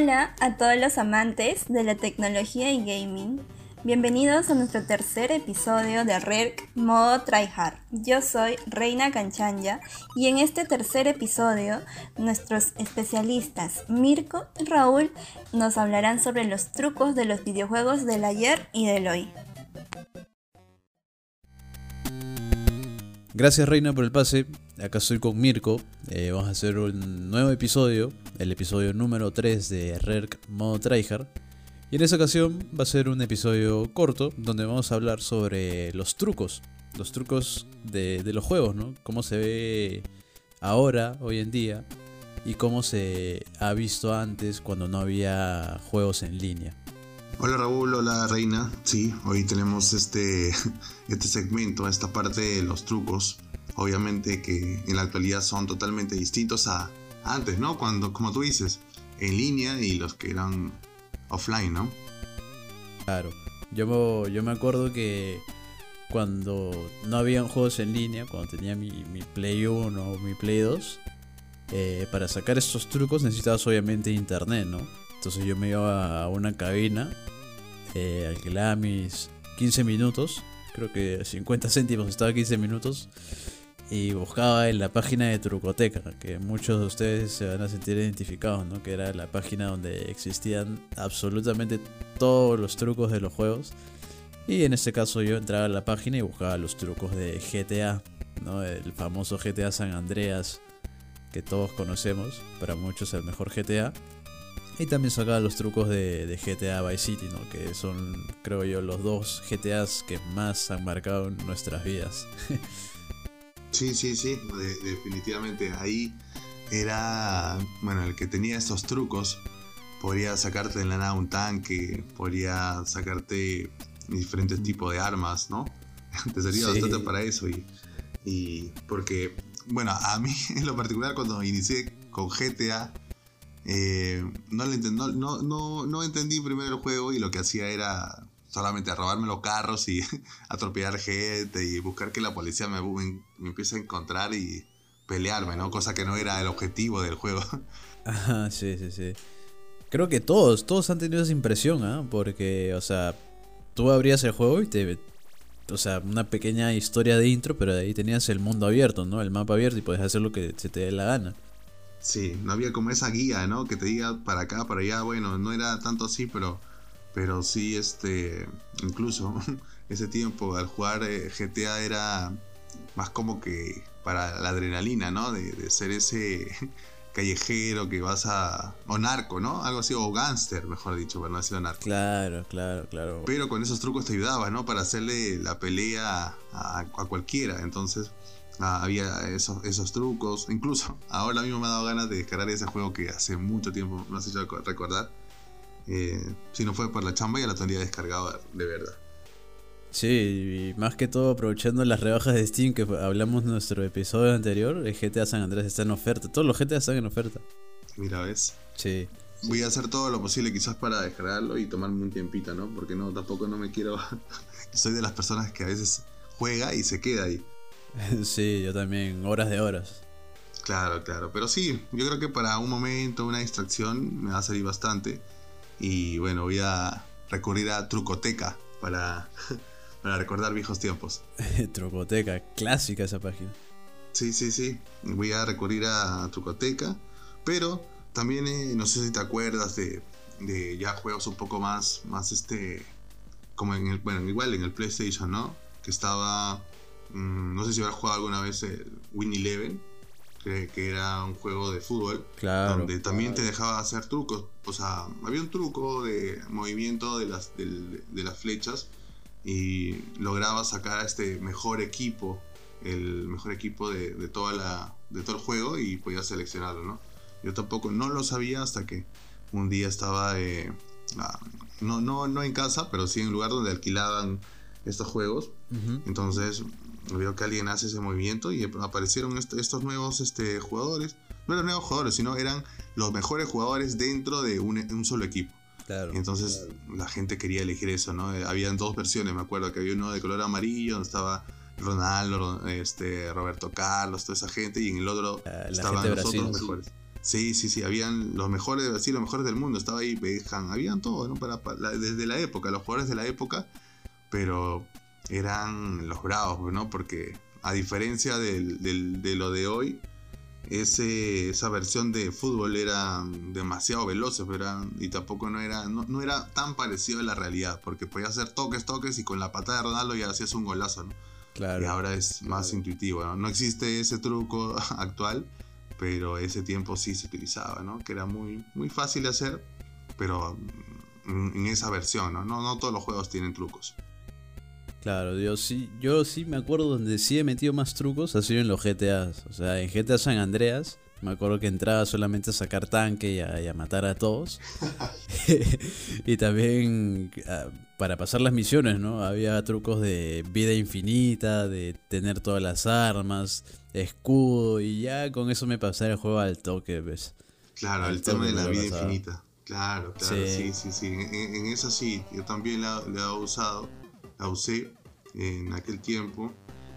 Hola a todos los amantes de la tecnología y gaming. Bienvenidos a nuestro tercer episodio de RERC Modo Tryhard. Yo soy Reina Canchanya y en este tercer episodio nuestros especialistas Mirko y Raúl nos hablarán sobre los trucos de los videojuegos del ayer y del hoy. Gracias Reina por el pase. Acá estoy con Mirko. Eh, vamos a hacer un nuevo episodio, el episodio número 3 de RERC Modo Tryhard. Y en esta ocasión va a ser un episodio corto donde vamos a hablar sobre los trucos. Los trucos de, de los juegos, ¿no? Cómo se ve ahora, hoy en día, y cómo se ha visto antes cuando no había juegos en línea. Hola Raúl, hola Reina. Sí, hoy tenemos este, este segmento, esta parte de los trucos. Obviamente que en la actualidad son totalmente distintos a antes, ¿no? Cuando, como tú dices, en línea y los que eran offline, ¿no? Claro. Yo, yo me acuerdo que cuando no habían juegos en línea, cuando tenía mi, mi Play 1 o mi Play 2, eh, para sacar estos trucos necesitabas obviamente internet, ¿no? Entonces yo me iba a una cabina, eh, alquilaba mis 15 minutos, creo que 50 céntimos estaba 15 minutos, y buscaba en la página de Trucoteca, que muchos de ustedes se van a sentir identificados, ¿no? Que era la página donde existían absolutamente todos los trucos de los juegos. Y en este caso yo entraba a la página y buscaba los trucos de GTA, ¿no? El famoso GTA San Andreas, que todos conocemos, para muchos el mejor GTA. Y también sacaba los trucos de, de, GTA Vice City, ¿no? que son, creo yo, los dos GTAs que más han marcado nuestras vidas. sí, sí, sí, de, definitivamente. Ahí era, bueno, el que tenía estos trucos podría sacarte de la nada un tanque, podría sacarte diferentes tipos de armas, ¿no? Te servía sí. bastante para eso y, y porque, bueno, a mí en lo particular cuando inicié con GTA, eh, no, le no, no, entendí primero el juego y lo que hacía era solamente robarme los carros y atropellar gente y buscar que la policía me, empiece a encontrar y pelearme, ¿no? Cosa que no era el objetivo del juego. Ajá, sí, sí, sí. Creo que todos, todos han tenido esa impresión, ¿ah? Porque, o sea, tú abrías el juego y te... O sea, una pequeña historia de intro, pero ahí tenías el mundo abierto, ¿no? El mapa abierto y puedes hacer lo que se te dé la gana. Sí, no había como esa guía, ¿no? Que te diga para acá, para allá. Bueno, no era tanto así, pero, pero sí, este, incluso ese tiempo al jugar eh, GTA era más como que para la adrenalina, ¿no? De, de, ser ese callejero que vas a... o narco, ¿no? Algo así, o gángster, mejor dicho, pero no ha sido narco. Claro, claro, claro. Pero con esos trucos te ayudabas, ¿no? Para hacerle la pelea a, a cualquiera. Entonces, Ah, había esos, esos trucos. Incluso ahora mismo me ha dado ganas de descargar ese juego que hace mucho tiempo me has hecho recordar. Eh, si no fue por la chamba ya lo tendría descargado de verdad. Sí, y más que todo aprovechando las rebajas de Steam que hablamos en nuestro episodio anterior, el GTA San Andrés está en oferta. Todos los GTA están en oferta. Mira, ¿ves? Sí. Voy a hacer todo lo posible quizás para descargarlo y tomarme un tiempito, ¿no? Porque no, tampoco no me quiero... Soy de las personas que a veces juega y se queda ahí. Sí, yo también, horas de horas. Claro, claro. Pero sí, yo creo que para un momento, una distracción, me va a salir bastante. Y bueno, voy a recurrir a Trucoteca para, para recordar viejos tiempos. Trucoteca, clásica esa página. Sí, sí, sí. Voy a recurrir a Trucoteca. Pero también, eh, no sé si te acuerdas de, de, ya juegos un poco más, más este, como en el, bueno, igual en el PlayStation, ¿no? Que estaba no sé si habrás jugado alguna vez el Win Eleven, que, que, era un juego de fútbol, claro, donde también claro. te dejaba hacer trucos. O sea, había un truco de movimiento de las, de, de las flechas y lograba sacar a este mejor equipo, el mejor equipo de, de, toda la, de todo el juego y podías seleccionarlo, ¿no? Yo tampoco no lo sabía hasta que un día estaba, eh, no, no, no en casa, pero sí en un lugar donde alquilaban estos juegos. Uh -huh. Entonces veo que alguien hace ese movimiento y aparecieron est estos nuevos este, jugadores. No eran nuevos jugadores, sino eran los mejores jugadores dentro de un, un solo equipo. Claro, Entonces claro. la gente quería elegir eso, ¿no? Habían dos versiones, me acuerdo que había uno de color amarillo, donde estaba Ronaldo, este, Roberto Carlos, toda esa gente, y en el otro uh, estaban los otros mejores. Sí, sí, sí, habían los mejores, sí, los mejores del mundo, estaba ahí Beckham, habían todos, ¿no? Para, desde la época, los jugadores de la época, pero eran los bravos, ¿no? Porque a diferencia de lo de hoy, ese, esa versión de fútbol era demasiado veloces, y tampoco no era, no, era tan parecido a la realidad, porque podía hacer toques, toques y con la patada de Ronaldo ya hacías un golazo, ¿no? Claro. Y ahora es más intuitivo, ¿no? No existe ese truco actual, pero ese tiempo sí se utilizaba, ¿no? Que era muy, muy fácil de hacer, pero en esa versión, ¿no? No, no todos los juegos tienen trucos. Claro, yo sí, yo sí me acuerdo donde sí he metido más trucos ha sido en los GTAs. O sea, en GTA San Andreas me acuerdo que entraba solamente a sacar tanque y a, matar a todos. y también ah, para pasar las misiones, ¿no? Había trucos de vida infinita, de tener todas las armas, escudo, y ya con eso me pasaba el juego al toque, ¿ves? Claro, el tema de la vida infinita. Claro, claro, sí, sí, sí. En, eso sí, yo también la, la he usado la usé en aquel tiempo.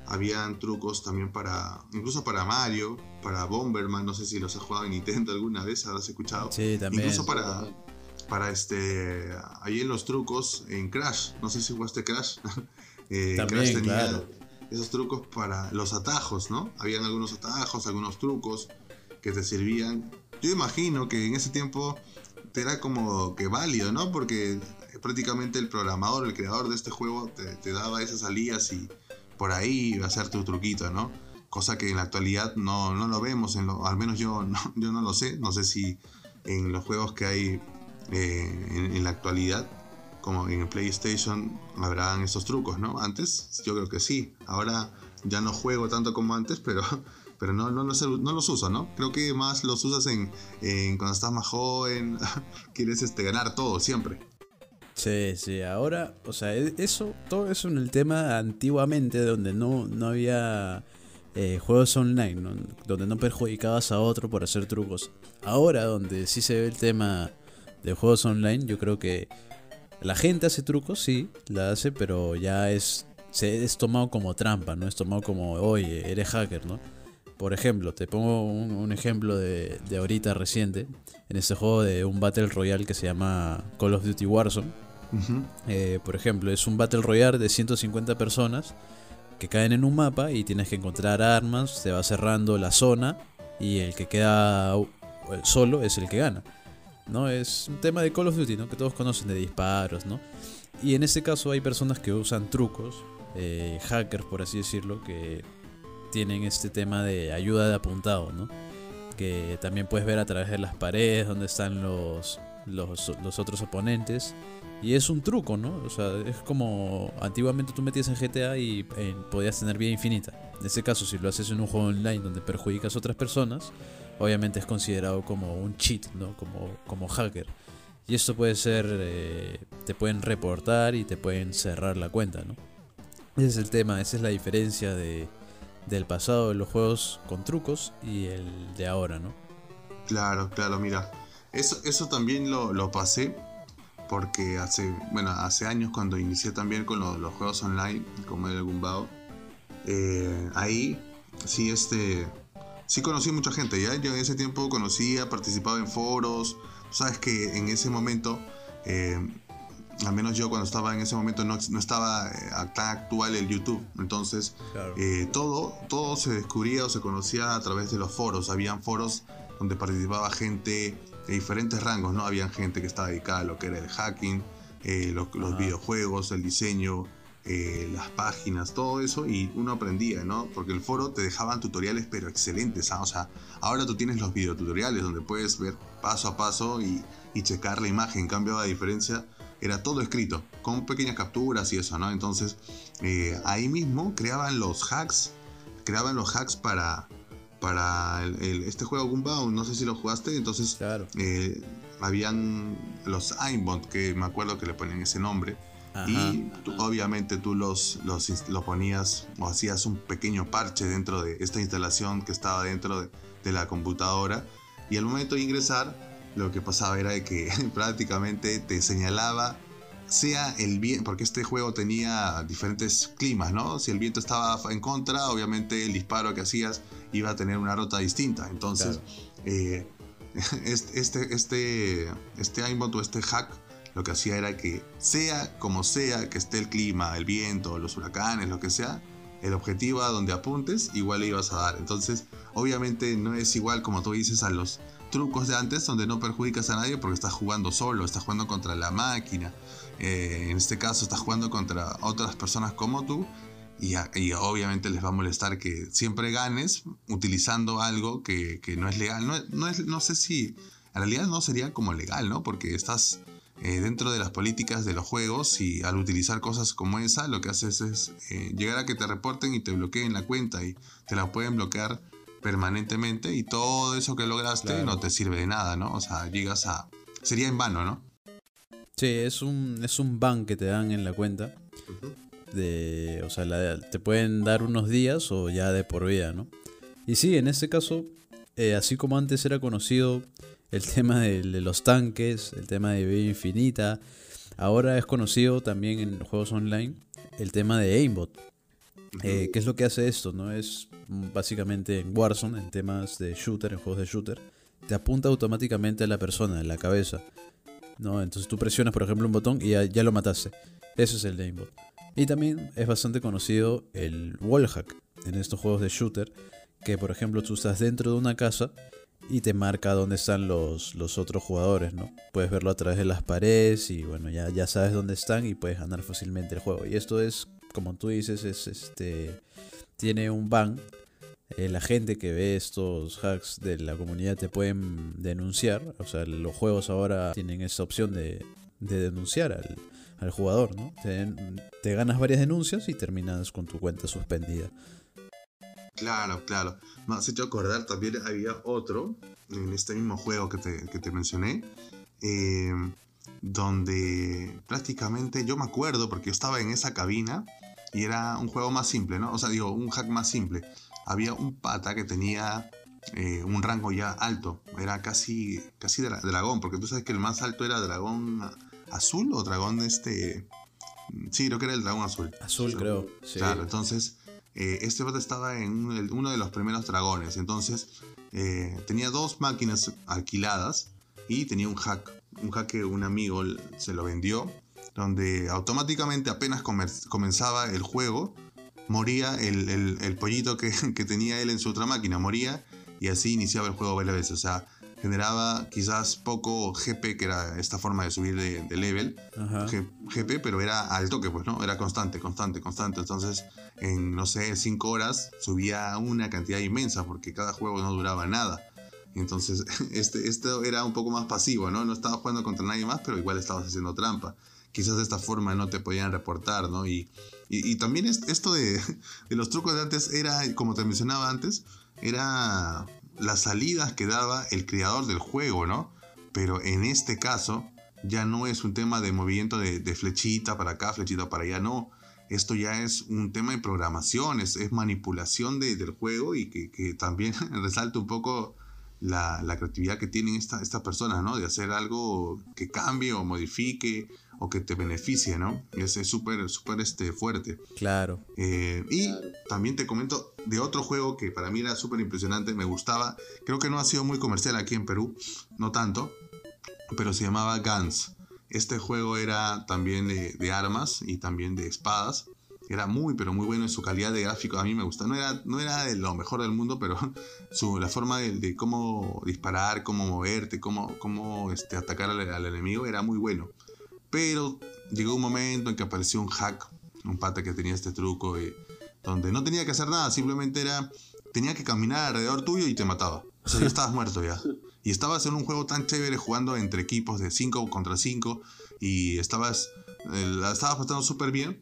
Habían trucos también para, incluso para Mario, para Bomberman, no sé si los has jugado en Nintendo alguna vez, habrás escuchado. Sí, también. Incluso para, para este, ahí en los trucos en Crash, no sé si jugaste Crash. eh, Crash tenía esos trucos para los atajos, ¿no? Habían algunos atajos, algunos trucos que te servían. Yo imagino que en ese tiempo te era como que válido, ¿no? Porque prácticamente el programador, el creador de este juego, te, daba esas salidas y por ahí iba a ser tu truquito, ¿no? Cosa que en la actualidad no, no lo vemos, en lo, al menos yo no, yo no lo sé, no sé si en los juegos que hay eh, en, la actualidad, como en el PlayStation, habrán esos trucos, ¿no? Antes yo creo que sí, ahora ya no juego tanto como antes, pero pero no, no, no, no, los uso, ¿no? Creo que más los usas en, en cuando estás más joven, quieres este, ganar todo siempre. Sí, sí, ahora, o sea, e, eso, todo eso en el tema antiguamente, donde no, no había eh, juegos online, donde no perjudicabas a otro por hacer trucos. Ahora, donde sí se ve el tema de juegos online, yo creo que la gente hace trucos, sí, la hace, pero ya es, se es tomado como trampa, ¿no? Es tomado como, oye, eres hacker, ¿no? Por ejemplo, te pongo un, ejemplo de, de, ahorita reciente, en este juego de un Battle Royale que se llama Call of Duty Warzone eh, por ejemplo, es un Battle Royale de 150 personas que caen en un mapa y tienes que encontrar armas, se va cerrando la zona y el que queda solo es el que gana. ¿no? Es un tema de Call of Duty, ¿no? que todos conocen de disparos. ¿no? Y en este caso hay personas que usan trucos, eh, hackers por así decirlo, que tienen este tema de ayuda de apuntado, ¿no? que también puedes ver a través de las paredes donde están los, los, otros oponentes y es un truco, ¿no? O sea, es como antiguamente tú metías en GTA y eh, podías tener vida infinita. En este caso, si lo haces en un juego online donde perjudicas a otras personas, obviamente es considerado como un cheat, ¿no? Como, como hacker. Y esto puede ser, eh, te pueden reportar y te pueden cerrar la cuenta, ¿no? Ese es el tema, esa es la diferencia de, del pasado de los juegos con trucos y el de ahora, ¿no? Claro, claro, mira. Eso, eso también lo, lo pasé porque hace, bueno, hace años cuando inicié también con los juegos online, como el Gumbao, eh, ahí sí, este, sí conocí mucha gente, ¿ya? Yo en ese tiempo conocía, participaba en foros, sabes que en ese momento, eh, al menos yo cuando estaba en ese momento no, no estaba eh, tan actual el YouTube, entonces todo, todo se descubría o se conocía a través de los foros, habían foros donde participaba gente de diferentes rangos, ¿no? Había gente que estaba dedicada a lo que era el hacking, eh, los, videojuegos, el diseño, eh, las páginas, todo eso, y uno aprendía, ¿no? Porque el foro te dejaban tutoriales, pero excelentes, ¿ah? O sea, ahora tú tienes los videotutoriales donde puedes ver paso a paso y, checar la imagen. En cambio, a diferencia, era todo escrito, con pequeñas capturas y eso, ¿no? Entonces, eh, ahí mismo creaban los hacks, creaban los hacks para, para este juego Gunbound, no sé si lo jugaste, entonces eh, habían los Aimbot, que me acuerdo que le ponen ese nombre, y obviamente tú los, los, ponías o hacías un pequeño parche dentro de esta instalación que estaba dentro de, de la computadora, y al momento de ingresar, lo que pasaba era que prácticamente te señalaba sea el viento, porque este juego tenía diferentes climas, ¿no? Si el viento estaba en contra, obviamente el disparo que hacías iba a tener una ruta distinta. Entonces, eh, este, este, este, este aimbot o este hack lo que hacía era que sea como sea que esté el clima, el viento, los huracanes, lo que sea, el objetivo a donde apuntes igual le ibas a dar. Entonces, obviamente no es igual como tú dices a los trucos de antes donde no perjudicas a nadie porque estás jugando solo, estás jugando contra la máquina. Eh, en este caso estás jugando contra otras personas como tú y, obviamente les va a molestar que siempre ganes utilizando algo que, no es legal. No, no, es, no sé si en realidad no sería como legal, ¿no? Porque estás eh, dentro de las políticas de los juegos y al utilizar cosas como esa lo que haces es eh, llegar a que te reporten y te bloqueen la cuenta y te la pueden bloquear permanentemente y todo eso que lograste no te sirve de nada, ¿no? O sea, llegas a... sería en vano, ¿no? Sí, es un, es un ban que te dan en la cuenta. De, o sea, te pueden dar unos días o ya de por vida, ¿no? Y sí, en este caso, eh, así como antes era conocido el tema de, los tanques, el tema de vida infinita. Ahora es conocido también en juegos online el tema de aimbot. Eh, ¿Qué es lo que hace esto? No es básicamente en Warzone, en temas de shooter, en juegos de shooter, te apunta automáticamente a la persona, en la cabeza. ¿no? Entonces tú presionas, por ejemplo, un botón y ya, lo mataste. Eso es el aimbot. Y también es bastante conocido el wallhack en estos juegos de shooter, que por ejemplo tú estás dentro de una casa y te marca dónde están los, los otros jugadores, ¿no? Puedes verlo a través de las paredes y bueno, ya, ya sabes dónde están y puedes ganar fácilmente el juego. Y esto es, como tú dices, es este tiene un ban. Eh, la gente que ve estos hacks de la comunidad te pueden denunciar. O sea, los juegos ahora tienen esa opción de, de denunciar al, al, jugador, ¿no? Te, te ganas varias denuncias y terminas con tu cuenta suspendida. Claro, claro. Me has hecho acordar, también había otro en este mismo juego que te, mencioné, eh, donde prácticamente yo me acuerdo, porque yo estaba en esa cabina y era un juego más simple, ¿no? O sea, digo, un hack más simple. Había un pata que tenía eh, un rango ya alto, era casi, casi dragón, porque tú sabes que el más alto era dragón azul o dragón este... Sí, creo que era el dragón azul. Azul, creo. Claro, entonces eh, este bot estaba en uno de los primeros dragones. Entonces eh, tenía dos máquinas alquiladas y tenía un hack. Un hack que un amigo se lo vendió. Donde automáticamente apenas comenzaba el juego, moría el, pollito que, que, tenía él en su otra máquina. Moría y así iniciaba el juego varias veces. O sea, generaba quizás poco GP, que era esta forma de subir de, level, GP, pero era al toque, pues, ¿no? Era constante, constante, constante. Entonces, en, no sé, 5 horas subía una cantidad inmensa, porque cada juego no duraba nada. Entonces, este, esto era un poco más pasivo, ¿no? No estaba jugando contra nadie más, pero igual estabas haciendo trampa. Quizás de esta forma no te podían reportar, ¿no? Y, y, también esto de, de los trucos de antes era, como te mencionaba antes, era las salidas que daba el creador del juego, ¿no? Pero en este caso ya no es un tema de movimiento de, flechita para acá, flechita para allá, no. Esto ya es un tema de programación, es, manipulación del juego y que, también resalta un poco la, creatividad que tienen estas personas, ¿no? De hacer algo que cambie o modifique o que te beneficie, ¿no? Es súper, súper este, fuerte. Claro. Eh, y también te comento de otro juego que para mí era súper impresionante, me gustaba. Creo que no ha sido muy comercial aquí en Perú, no tanto, pero se llamaba Guns. Este juego era también de armas y también de espadas. Era muy, pero muy bueno en su calidad de gráfico. A mí me gusta. No era, no era de lo mejor del mundo, pero su, la forma de, cómo disparar, cómo moverte, cómo, cómo este, atacar al, enemigo era muy bueno. Pero llegó un momento en que apareció un hack, un pata que tenía este truco, y, donde no tenía que hacer nada, simplemente era, tenía que caminar alrededor tuyo y te mataba. O sea, ya estabas muerto ya. Y estabas en un juego tan chévere jugando entre equipos de 5 contra 5 y estabas, eh, la estabas pasando súper bien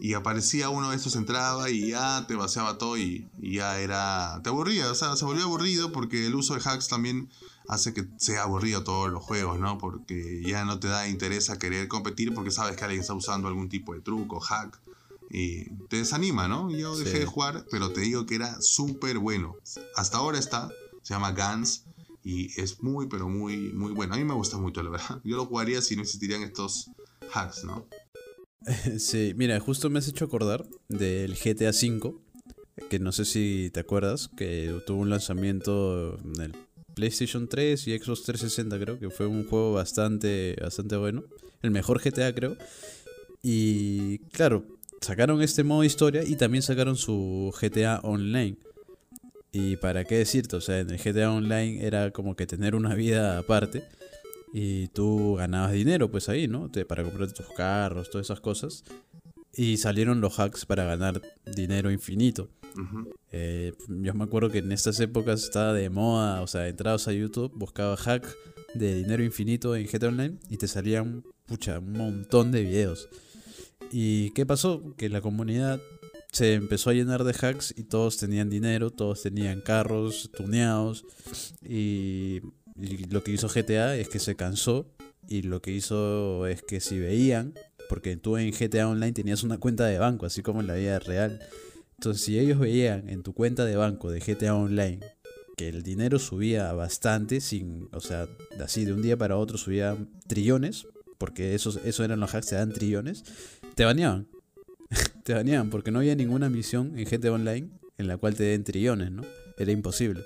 y aparecía uno de estos, entraba y ya te vaciaba todo y, ya era. Te aburría, o sea, se volvió aburrido porque el uso de hacks también hace que sea aburrido todos los juegos, ¿no? Porque ya no te da interés a querer competir porque sabes que alguien está usando algún tipo de truco, hack. Y te desanima, ¿no? Yo dejé de jugar, pero te digo que era súper bueno. Hasta ahora está, se llama Guns y es muy, pero muy, muy bueno. A mí me gusta mucho, la verdad. Yo lo jugaría si no existirían estos hacks, ¿no? Sí, mira, justo me has hecho acordar del GTA V, que no sé si te acuerdas, que tuvo un lanzamiento PlayStation 3 y Xbox 360 creo, que fue un juego bastante, bastante bueno. El mejor GTA creo. Y claro, sacaron este modo historia y también sacaron su GTA Online. Y para qué decirte, o sea, en el GTA Online era como que tener una vida aparte. Y tú ganabas dinero, pues ahí, ¿no? para comprar tus carros, todas esas cosas. Y salieron los hacks para ganar dinero infinito. Eh, yo me acuerdo que en estas épocas estaba de moda, o sea, entrabas a YouTube, buscaba hack de dinero infinito en GTA Online y te salían, pucha, un montón de videos. ¿Y qué pasó? Que la comunidad se empezó a llenar de hacks y todos tenían dinero, todos tenían carros tuneados y, lo que hizo GTA es que se cansó y lo que hizo es que si veían, porque tú en GTA Online tenías una cuenta de banco, así como en la vida real, entonces si ellos veían en tu cuenta de banco de GTA Online que el dinero subía bastante, sin, o sea, así de un día para otro subía trillones, porque esos, eso eran los hacks, se dan trillones, te baneaban. te baneaban porque no había ninguna misión en GTA Online en la cual te den trillones, ¿no? Era imposible.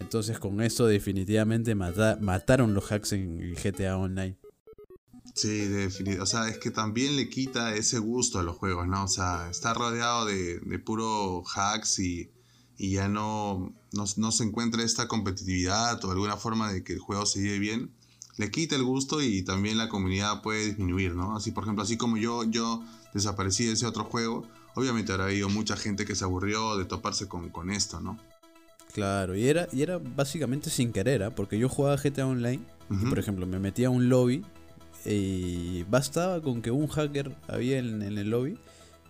Entonces con esto definitivamente mataron los hacks en GTA Online. Sí, definitivamente. O sea, es que también le quita ese gusto a los juegos, ¿no? O sea, está rodeado de, de puro hacks y, y ya no, no, no, se encuentra esta competitividad o alguna forma de que el juego se lleve bien. Le quita el gusto y también la comunidad puede disminuir, ¿no? Así, por ejemplo, así como yo, yo desaparecí de ese otro juego, obviamente habrá habido mucha gente que se aburrió de toparse con, con esto, ¿no? Claro, y era, y era básicamente sin querer, ¿eh? porque yo jugaba GTA Online, y por ejemplo, me metía a un lobby y bastaba con que un hacker había en, el lobby,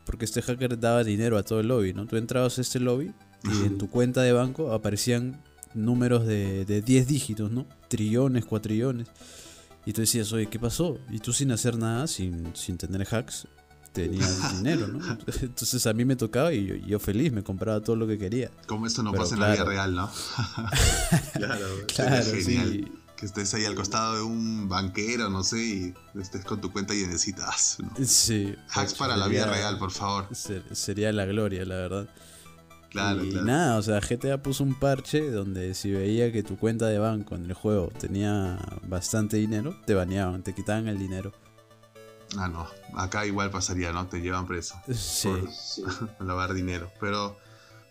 porque este hacker daba dinero a todo el lobby, ¿no? Tú entrabas a este lobby y en tu cuenta de banco aparecían números de, de 10 dígitos, ¿no? Trillones, cuatrillones. Y tú decías, oye, ¿qué pasó? Y tú sin hacer nada, sin, sin tener hacks, tenía dinero, ¿no? Entonces a mí me tocaba y yo, feliz, me compraba todo lo que quería. Como esto no pasa en la vida real, ¿no? claro, claro genial. Que estés ahí al costado de un banquero, no sé, y estés con tu cuenta y necesitas. Sí. Hacks para la vida real, por favor. sería la gloria, la verdad. Claro, y nada, o sea, GTA puso un parche donde si veía que tu cuenta de banco en el juego tenía bastante dinero, te baneaban, te quitaban el dinero. Ah, no. Acá igual pasaría, ¿no? Te llevan preso. Sí. Por lavar dinero. Pero,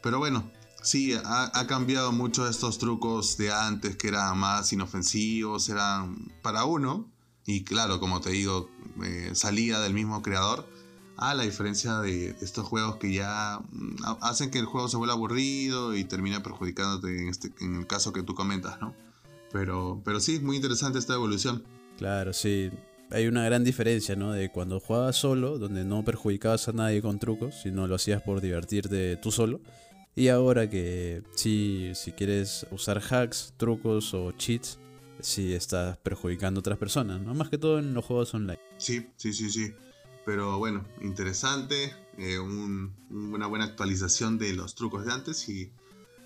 pero bueno, sí, ha, cambiado mucho estos trucos de antes que eran más inofensivos, eran para uno. Y claro, como te digo, eh, salía del mismo creador. A la diferencia de estos juegos que ya mm, hacen que el juego se vuelva aburrido y termina perjudicándote en, este, en el caso que tú comentas, ¿no? Pero, pero sí, muy interesante esta evolución. Claro, sí hay una gran diferencia, ¿no? De cuando jugabas solo, donde no perjudicabas a nadie con trucos, sino lo hacías por divertirte tú solo. Y ahora que si, si quieres usar hacks, trucos o cheats, si estás perjudicando a otras personas, ¿no? Más que todo en los juegos online. Sí, sí, sí, sí. Pero bueno, interesante, eh, una buena actualización de los trucos de antes y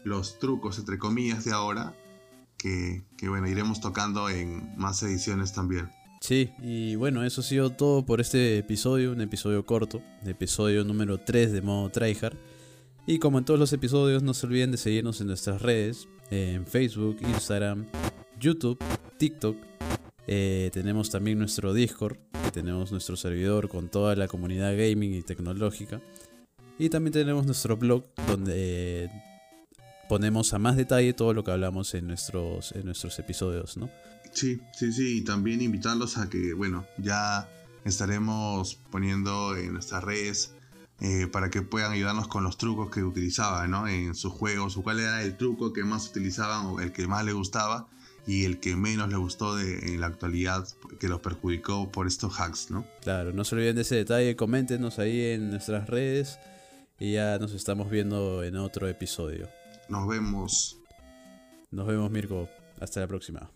los trucos, entre comillas, de ahora, que, que bueno, iremos tocando en más ediciones también. Sí, y bueno, eso ha sido todo por este episodio, un episodio corto, episodio número 3 de modo tryhard. Y como en todos los episodios, no se olviden de seguirnos en nuestras redes, en Facebook, Instagram, YouTube, TikTok. Eh, tenemos también nuestro Discord, que tenemos nuestro servidor con toda la comunidad gaming y tecnológica. Y también tenemos nuestro blog donde ponemos a más detalle todo lo que hablamos en nuestros, en nuestros episodios, ¿no? Sí, sí, sí, y también invitarlos a que, bueno, ya estaremos poniendo en nuestras redes eh, para que puedan ayudarnos con los trucos que utilizaban ¿no? en sus juegos, o cuál era el truco que más utilizaban o el que más les gustaba y el que menos les gustó de, en la actualidad que los perjudicó por estos hacks, ¿no? Claro, no se olviden de ese detalle, coméntenos ahí en nuestras redes y ya nos estamos viendo en otro episodio. Nos vemos. Nos vemos, Mirko. Hasta la próxima.